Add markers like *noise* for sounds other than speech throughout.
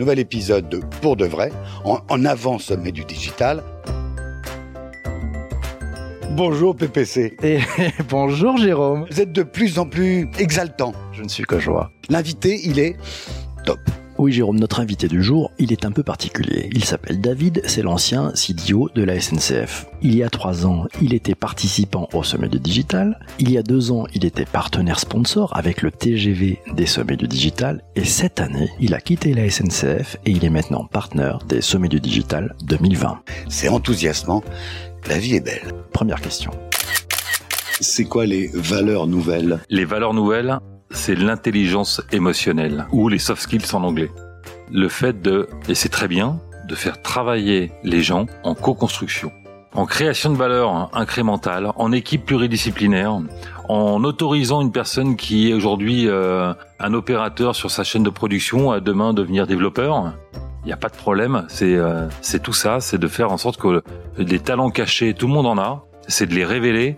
nouvel épisode de Pour de vrai, en, en avant sommet du digital. Bonjour PPC. Et *laughs* bonjour Jérôme. Vous êtes de plus en plus exaltant. Je ne suis que joie. L'invité, il est top. Oui Jérôme, notre invité du jour, il est un peu particulier. Il s'appelle David, c'est l'ancien CDO de la SNCF. Il y a trois ans, il était participant au sommet du digital. Il y a deux ans, il était partenaire sponsor avec le TGV des sommets du digital. Et cette année, il a quitté la SNCF et il est maintenant partenaire des sommets du digital 2020. C'est enthousiasmant. La vie est belle. Première question. C'est quoi les valeurs nouvelles? Les valeurs nouvelles, c'est l'intelligence émotionnelle, ou les soft skills en anglais. Le fait de, et c'est très bien, de faire travailler les gens en co-construction, en création de valeur incrémentale, en équipe pluridisciplinaire, en autorisant une personne qui est aujourd'hui euh, un opérateur sur sa chaîne de production à demain devenir développeur. Il n'y a pas de problème, c'est euh, c'est tout ça, c'est de faire en sorte que les talents cachés, tout le monde en a, c'est de les révéler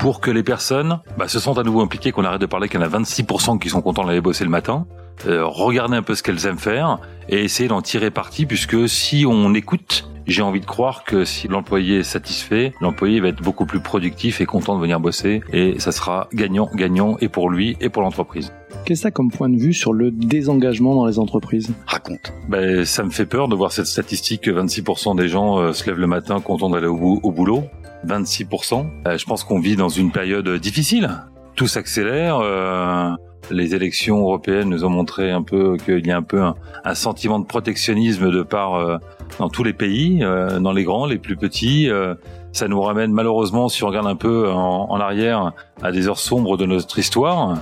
pour que les personnes bah, se sentent à nouveau impliquées, qu'on arrête de parler qu'il y en a 26% qui sont contents d'aller bosser le matin, euh, regarder un peu ce qu'elles aiment faire et essayer d'en tirer parti, puisque si on écoute, j'ai envie de croire que si l'employé est satisfait, l'employé va être beaucoup plus productif et content de venir bosser, et ça sera gagnant-gagnant et pour lui et pour l'entreprise. Qu'est-ce que ça comme point de vue sur le désengagement dans les entreprises? Raconte. Ben, ça me fait peur de voir cette statistique que 26% des gens euh, se lèvent le matin contents d'aller au, bou- au boulot. 26%. Euh, je pense qu'on vit dans une période difficile. Tout s'accélère. euh, les élections européennes nous ont montré un peu qu'il y a un peu un, sentiment de protectionnisme de part euh, dans tous les pays, euh, dans les grands, les plus petits. euh, ça nous ramène malheureusement, si on regarde un peu en, arrière, à des heures sombres de notre histoire.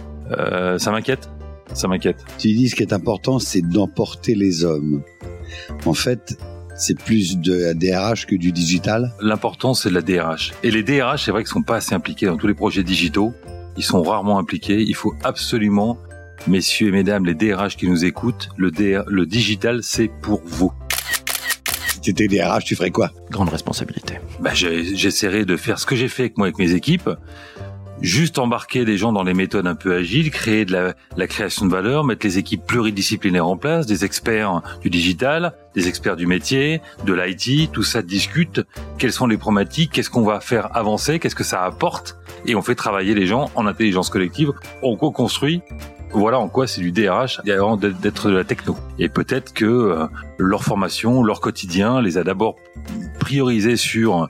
Ça m'inquiète. Ça m'inquiète. Tu dis ce qui est important, c'est d'emporter les hommes. En fait, c'est plus de la DRH que du digital. L'important, c'est de la DRH. Et les DRH, c'est vrai qu'ils sont pas assez impliqués dans tous les projets digitaux. Ils sont rarement impliqués. Il faut absolument, messieurs et mesdames, les DRH qui nous écoutent, le, DR, le digital, c'est pour vous. Si tu étais DRH, tu ferais quoi? Grande responsabilité. Bah, j'essaierai de faire ce que j'ai fait avec moi, avec mes équipes. Juste embarquer des gens dans les méthodes un peu agiles, créer de la, la création de valeur, mettre les équipes pluridisciplinaires en place, des experts du digital, des experts du métier, de l'IT, tout ça discute. Quelles sont les problématiques? Qu'est-ce qu'on va faire avancer? Qu'est-ce que ça apporte? Et on fait travailler les gens en intelligence collective. On co-construit. Voilà en quoi c'est du DRH d'être de la techno. Et peut-être que euh, leur formation, leur quotidien les a d'abord priorisés sur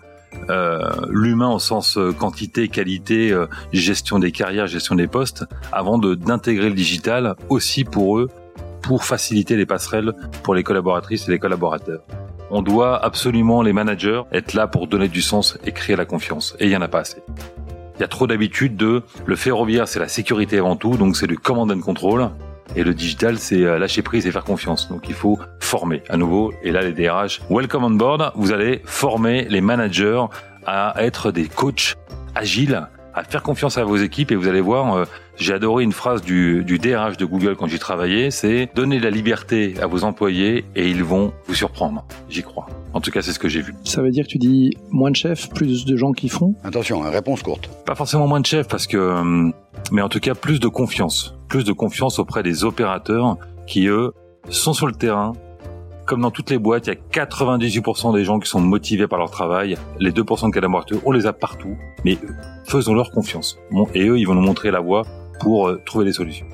l'humain au sens euh, quantité, qualité, euh, gestion des carrières, gestion des postes, avant de d'intégrer le digital aussi pour eux, pour faciliter les passerelles pour les collaboratrices et les collaborateurs. On doit absolument, les managers, être là pour donner du sens et créer la confiance. Et il y en a pas assez. Il y a trop d'habitude de le ferroviaire, c'est la sécurité avant tout, donc c'est du command and control. Et le digital, c'est euh, lâcher prise et faire confiance. Donc il faut former à nouveau. Et là, les DRH, welcome on board. Vous allez former les managers à être des coachs agiles, à faire confiance à vos équipes. Et vous allez voir, euh, j'ai adoré une phrase du, du DRH de Google quand j'y travaillais, c'est donner la liberté à vos employés et ils vont vous surprendre. J'y crois. En tout cas, c'est ce que j'ai vu. Ça veut dire que tu dis moins de chefs, plus de gens qui font? Attention, hein, réponse courte. Pas forcément moins de chefs parce que, euh, mais en tout cas plus de confiance, plus de confiance auprès des opérateurs qui eux sont sur le terrain. Comme dans toutes les boîtes, il y a 98% des gens qui sont motivés par leur travail. Les 2% de collaborateurs, on les a partout. Mais faisons-leur confiance. Et eux, ils vont nous montrer la voie pour euh, trouver des solutions.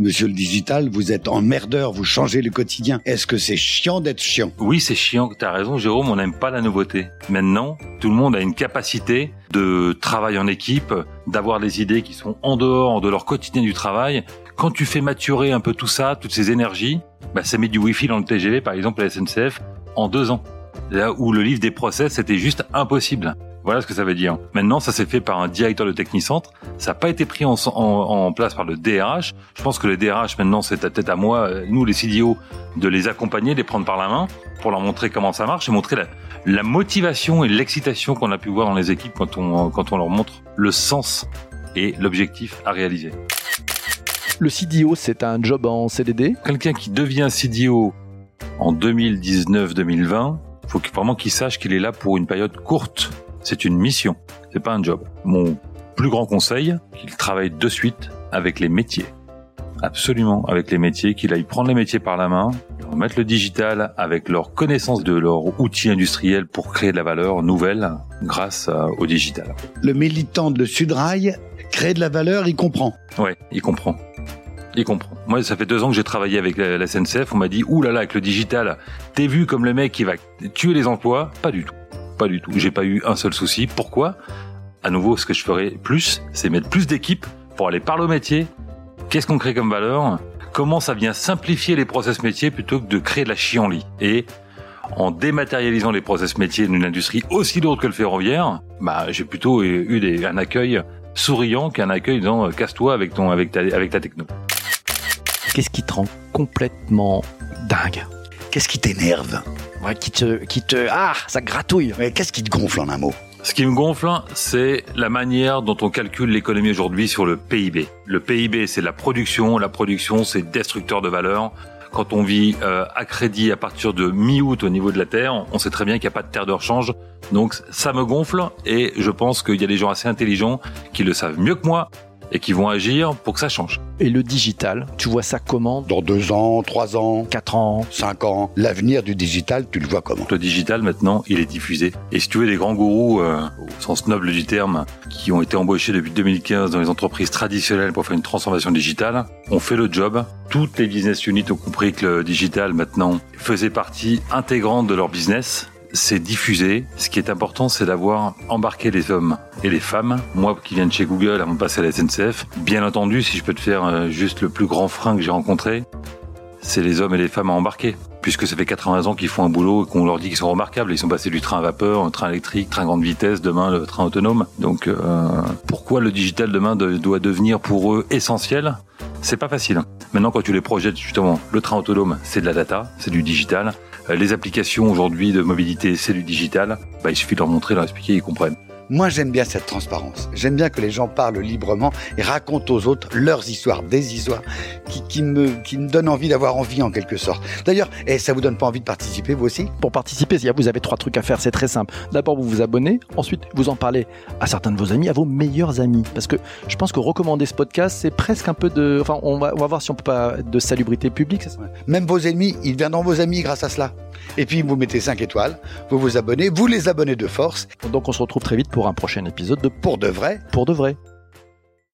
Monsieur le digital, vous êtes emmerdeur, vous changez le quotidien. Est-ce que c'est chiant d'être chiant? Oui, c'est chiant, t'as raison Jérôme, on n'aime pas la nouveauté. Maintenant, tout le monde a une capacité de travail en équipe, d'avoir des idées qui sont en dehors de leur quotidien du travail. Quand tu fais maturer un peu tout ça, toutes ces énergies, bah, ça met du wifi dans le TGV, par exemple la SNCF, en deux ans. Là où le livre des process, c'était juste impossible. Voilà ce que ça veut dire. Maintenant, ça s'est fait par un directeur de technicentre. Ça n'a pas été pris en, place par le DRH. Je pense que le DRH, maintenant, c'est à tête à moi, nous, les CDO, de les accompagner, de les prendre par la main pour leur montrer comment ça marche et montrer la, la motivation et l'excitation qu'on a pu voir dans les équipes quand on, quand on leur montre le sens et l'objectif à réaliser. Le CDO, c'est un job en CDD Quelqu'un qui devient CDO en 2019-2020, faut vraiment qu'il sache qu'il est là pour une période courte. C'est une mission, c'est pas un job. Mon plus grand conseil, qu'il travaille de suite avec les métiers. Absolument, avec les métiers, qu'il aille prendre les métiers par la main, mettre le digital avec leur connaissance de leur outil industriel pour créer de la valeur nouvelle grâce au digital. Le militant de Sudrail crée de la valeur, il comprend. Ouais, il comprend. Il comprend. Moi, ça fait deux ans que j'ai travaillé avec la, SNCF. On m'a dit, ouh là là, avec le digital, t'es vu comme le mec qui va tuer les emplois? Pas du tout. Pas du tout. J'ai pas eu un seul souci. Pourquoi? À nouveau, ce que je ferais plus, c'est mettre plus d'équipes pour aller parler au métier. Qu'est-ce qu'on crée comme valeur? Comment ça vient simplifier les process métiers plutôt que de créer de la chienlit? Et en dématérialisant les process métiers d'une industrie aussi lourde que le ferroviaire, bah, j'ai plutôt eu un accueil souriant qu'un accueil dans casse-toi avec ton avec ta avec ta techno. Qu'est-ce qui te rend complètement dingue Qu'est-ce qui t'énerve ouais, qui te qui te ah ça gratouille. Mais qu'est-ce qui te gonfle en un mot ce qui me gonfle, c'est la manière dont on calcule l'économie aujourd'hui sur le PIB. Le PIB, c'est la production. La production, c'est destructeur de valeur quand on vit euh, à crédit à partir de mi-août au niveau de la Terre, on sait très bien qu'il n'y a pas de terre de rechange. Donc ça me gonfle et je pense qu'il y a des gens assez intelligents qui le savent mieux que moi et qui vont agir pour que ça change. Et le digital, tu vois ça comment Dans deux ans, trois ans, quatre ans, cinq ans. L'avenir du digital, tu le vois comment Le digital, maintenant, il est diffusé. Et si tu veux, des grands gourous, euh, au sens noble du terme, qui ont été embauchés depuis 2015 dans les entreprises traditionnelles pour faire une transformation digitale, ont fait le job. Toutes les business units ont compris que le digital, maintenant, faisait partie intégrante de leur business c'est diffusé. Ce qui est important, c'est d'avoir embarqué les hommes et les femmes. Moi qui viens de chez Google avant de passer à la SNCF, bien entendu, si je peux te faire euh, juste le plus grand frein que j'ai rencontré, c'est les hommes et les femmes à embarquer. Puisque ça fait 80 ans qu'ils font un boulot et qu'on leur dit qu'ils sont remarquables. Ils sont passés du train à vapeur, au train électrique, train grande vitesse, demain le train autonome. Donc euh, pourquoi le digital demain doit devenir pour eux essentiel? C'est pas facile. Maintenant quand tu les projettes justement, le train autonome c'est de la data, c'est du digital. Euh, les applications aujourd'hui de mobilité, c'est du digital. Bah, il suffit de leur montrer, de leur expliquer, ils comprennent. Moi, j'aime bien cette transparence. J'aime bien que les gens parlent librement et racontent aux autres leurs histoires, des histoires qui, qui me, qui me donnent envie d'avoir envie en quelque sorte. D'ailleurs, et eh, ça vous donne pas envie de participer, vous aussi? Pour participer, vous avez trois trucs à faire, c'est très simple. D'abord, vous vous abonnez, ensuite, vous en parlez à certains de vos amis, à vos meilleurs amis. Parce que je pense que recommander ce podcast, c'est presque un peu de... Enfin, on va, on va voir si on peut pas... de salubrité publique. Ça? Même vos ennemis, ils deviendront vos amis grâce à cela. Et puis, vous mettez 5 étoiles, vous vous abonnez, vous les abonnez de force. Donc, on se retrouve très vite pour un prochain épisode de Pour de vrai. Pour de vrai.